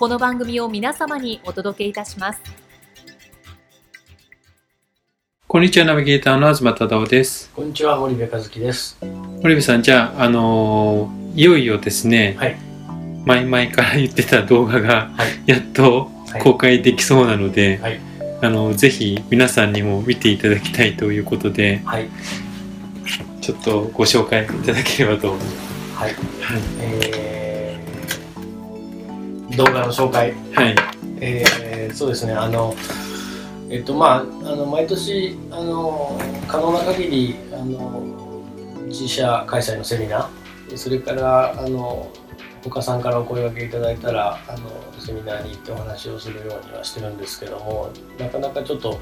この番組を皆様にお届けいたします。こんにちは、ナビゲーターの東忠夫です。こんにちは、森部和樹です。森部さん、じゃあ、あのー、いよいよですね、はい、前々から言ってた動画が、やっと公開できそうなので、はい、あのぜひ皆さんにも見ていただきたいということで、はい、ちょっとご紹介いただければと思います。はい、はいえー動画の紹介、はい。えー、そうですね。あのえっとまああの毎年あの可能な限りあの自社開催のセミナー。それからあの他さんからお声がけいただいたらあのセミナーに行ってお話をするようにはしてるんですけどもなかなかちょっと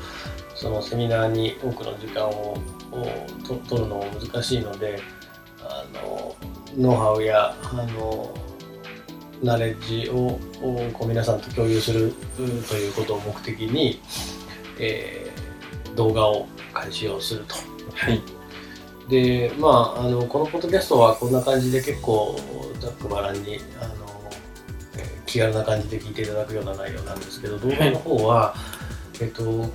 そのセミナーに多くの時間を取るのも難しいのであのノウハウやあのナレッジをこう皆さんと共有するということを目的に、えー、動画を開始をすると。はい、でまああのこのポッドキャストはこんな感じで結構ざっくばらんにあの、えー、気軽な感じで聞いていただくような内容なんですけど動画の方は、はい、えっと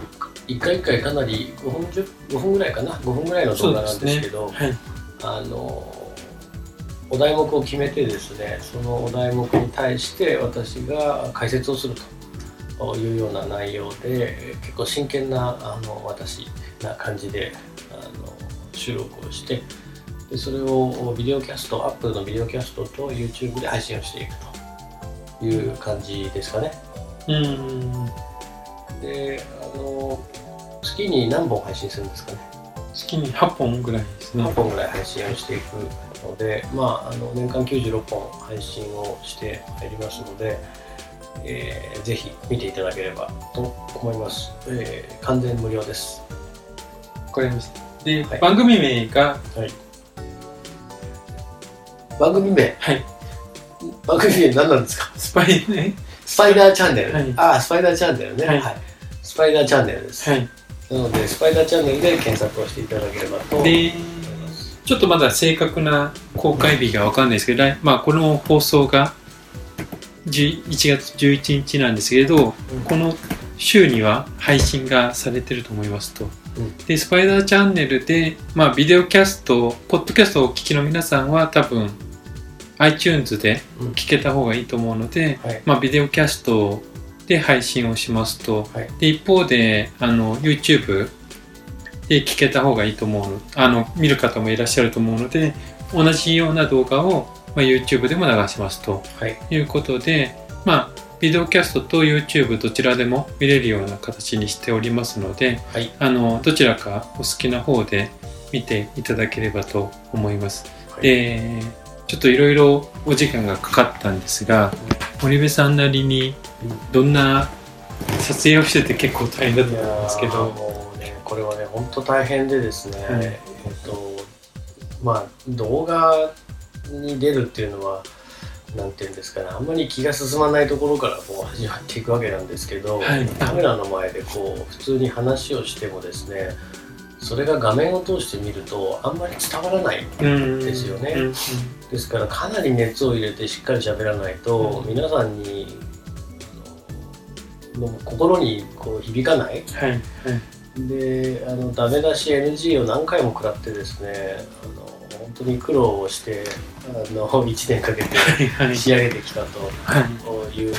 一回一回かなり5分 ,5 分ぐらいかな？5分ぐらいの動画なんですけど、ね。はい、あのお題目を決めてですねそのお題目に対して私が解説をするというような内容で結構真剣なあの私な感じであの収録をしてでそれをビデオキャストアップルのビデオキャストと YouTube で配信をしていくという感じですかね。うんであの月に何本配信するんですかね月に8本ぐらいですね8本ぐらい配信をしていくので、まあ、あの年間96本配信をしてまいりますので、えー、ぜひ見ていただければと思います。えー、完全無料です。わかりました。で、はい、番組名が、はい、番組名？はい。番組名何なんですか？スパイ、ね、スパイダーチャンネル。はい、ああ、スパイダーチャンネルね、はい。はい。スパイダーチャンネルです。はい。なので、スパイダーチャンネルで検索をしていただければと思います。ちょっとまだ正確な公開日が分かんないですけど、まあ、この放送が1月11日なんですけれど、うん、この週には配信がされてると思いますと。うん、で、スパイダーチャンネルで、まあ、ビデオキャスト、ポッドキャストをお聞きの皆さんは多分 iTunes で聞けた方がいいと思うので、うんはい、まあ、ビデオキャストで配信をしますと、はい、で一方であの YouTube で聞けた方がいいと思うあの見る方もいらっしゃると思うので同じような動画を、まあ、YouTube でも流しますと、はい、いうことで、まあ、ビデオキャストと YouTube どちらでも見れるような形にしておりますので、はい、あのどちらかお好きな方で見ていただければと思います。はい、でちょっといろいろお時間がかかったんですが森部さんなりにどんな撮影をしてて結構大変だったんですけど。これはね本当大変でですね、はい、えっとまあ動画に出るっていうのはなんていうんですかね。あんまり気が進まないところからこう始まっていくわけなんですけど、はい、カメラの前でこう普通に話をしてもですねそれが画面を通して見るとあんまり伝わらないんですよね。ですからかなり熱を入れてしっかり喋らないと、皆さんにの心にこう響かない、はいはい、であのダメ出し NG を何回も食らってですねあの本当に苦労をしてあの1年かけて仕上げてきたとい。う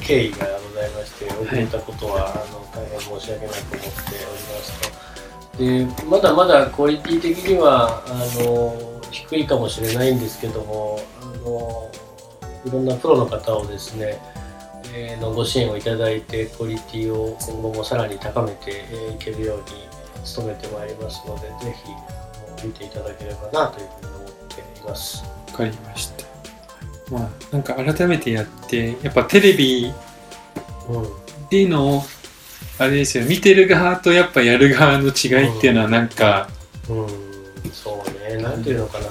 経緯がございまして、遅れたことは、あの大変申し訳なく思っておりますと。でまだまだクオリティ的にはあの低いかもしれないんですけどもあのいろんなプロの方をですね、えーのご支援をいただいてクオリティを今後もさらに高めてえーいけるように努めてまいりますのでぜひ見ていただければなというふうに思っています。わかりました。まあ、なんか改めてやって、やっぱテレビうん。での、あれですよ、見てる側とやっぱやる側の違いっていうのはなんか、うん、そうね、なんていうのかな、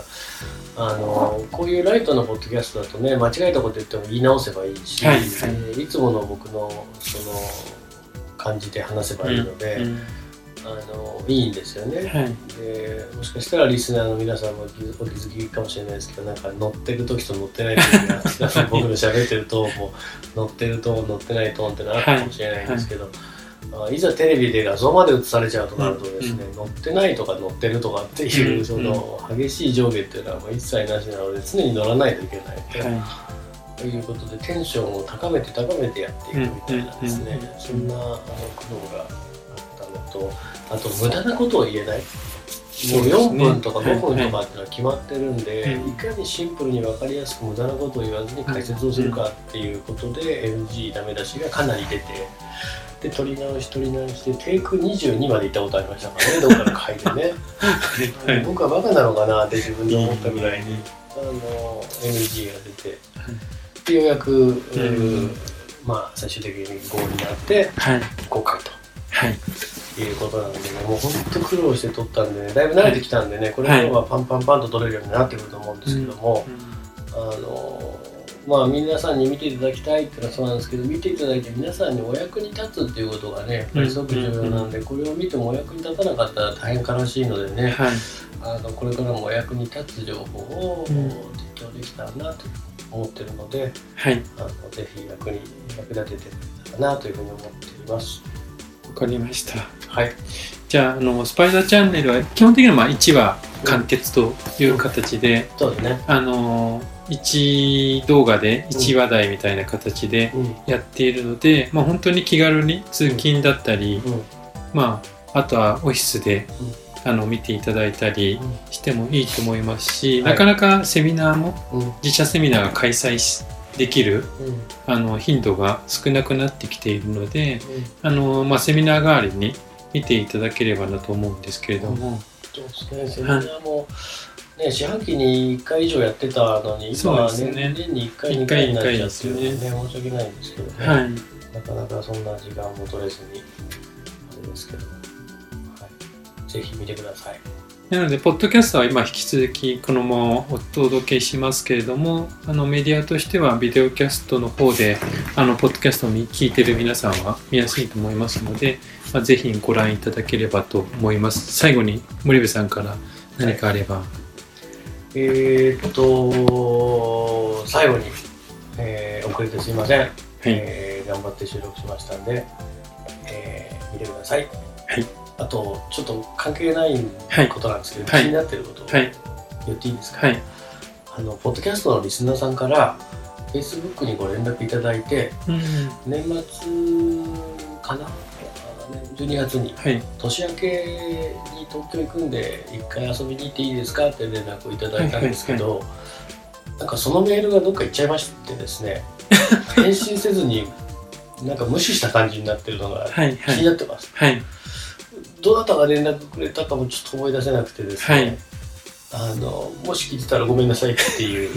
あのこういうライトのポッドキャストだとね、間違えたこと言っても言い直せばいいし、はいはいえーいつもの僕のその感じで話せばいいので、うんあのいいんですよね。はい。でもしかしたらリスナーの皆さんもお気づきかもしれないですけどなんか乗ってる時と乗ってない時が 僕の喋ってるトーンも乗ってるトーン乗ってないトーンってのあったかもしれないんですけど、あいざテレビで画像まで映されちゃうとなるとですね、乗ってないとか乗ってるとかっていう、うんその激しい上下っていうのは一切なしなので常に乗らないといけない、はということでテンションを高めて高めてやっていくみたいなですね、そんなあの苦労があったのとあと無駄なことを言えない。もう4分とか5分とかっていうのは決まってるんで、はいい。かにシンプルに分かりやすく無駄なことを言わずに解説をするかっていうことで NG ダメ出しがかなり出てで取り直し取り直してテイク22まで行ったことありましたからねどっかの回でねい。はい。僕はバカなのかなって自分で思ったぐらいにあの NG が出てでようやく、うんまあ最終的に5になってはい。と。はい。いうことなんでね、もう本当苦労して取ったんでね、だいぶ慣れてきたんでね、これからはパンパンパンと取れるようになってくると思うんですけども、あのまあ皆さんに見ていただきたいっていうのはそうなんですけど、見ていただいて皆さんにお役に立つっていうことがね、すごく重要なんで、これを見てもお役に立たなかったら大変悲しいのでね、はい。あのこれからもお役に立つ情報をうん提供できたらなと思ってるので、はい。あのぜひ役に役立てていたらなというふうに思っています。わかりました。はい。じゃあ、あの、スパイダーチャンネルは基本的にはまあ1話完結という形で、そうですね。あの、1動画で1話題みたいな形でうん。やっているので、まあ本当に気軽に通勤だったり、うん。まあ、あとはオフィスで、あの見ていただいたりしてもいいと思いますし、はい。なかなかセミナーもうん。自社セミナーが開催しできるうん。あの頻度が少なくなってきているのであの、まあ、セミナー代わりに見ていただければなと思うんですけれども、そうですね、セミナーも、ね、四半期に1回以上やってたのに、今はですね年年に1回、2一回回になっちゃってるん一回ですでね、申し訳ないんですけどね、はい、なかなかそんな時間も取れずに、あれですけど、はい、ぜひ見てください。なので、ポッドキャストは今引き続きこのままお届けしますけれども、あのメディアとしてはビデオキャストの方で、あのポッドキャストを聞いている皆さんは見やすいと思いますので、まあ、ぜひご覧いただければと思います。最後に森部さんから何かあれば。えーっと、最後に、えー遅れてすいません、はい。えー頑張って収録しましたんで、えー見てください。はいあと、ちょっと関係ないはいことなんですけど、はい気になってることをはい。言っていいですか、はい。あのポッドキャストのリスナーさんから Facebook にご連絡いただいてうん。年末かな？あね12月にはい。年明けに東京行くんで一回遊びに行っていいですかって連絡をいただいたんですけど、なんかそのメールがどっか行っちゃいましてですね 返信せずになんか無視した感じになってるのがはい。気になってます、はい。どなたが連絡くれたかもちょっと思い出せなくてですね、はいあのもし聞いてたらごめんなさいっていう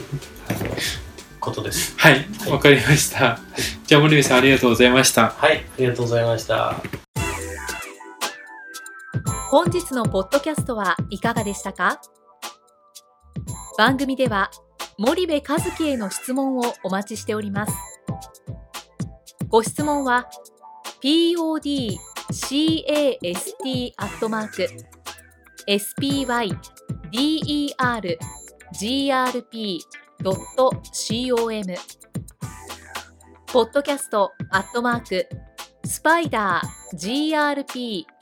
ことですはい。わかりました。じゃあ森部さんありがとうございました。はい、ありがとうございました。本日のポッドキャストはいかがでしたか？番組では森部和樹への質問をお待ちしております。ご質問は podcast アットマーク spydergrp.com ポッドキャストアットマークスパイダー grp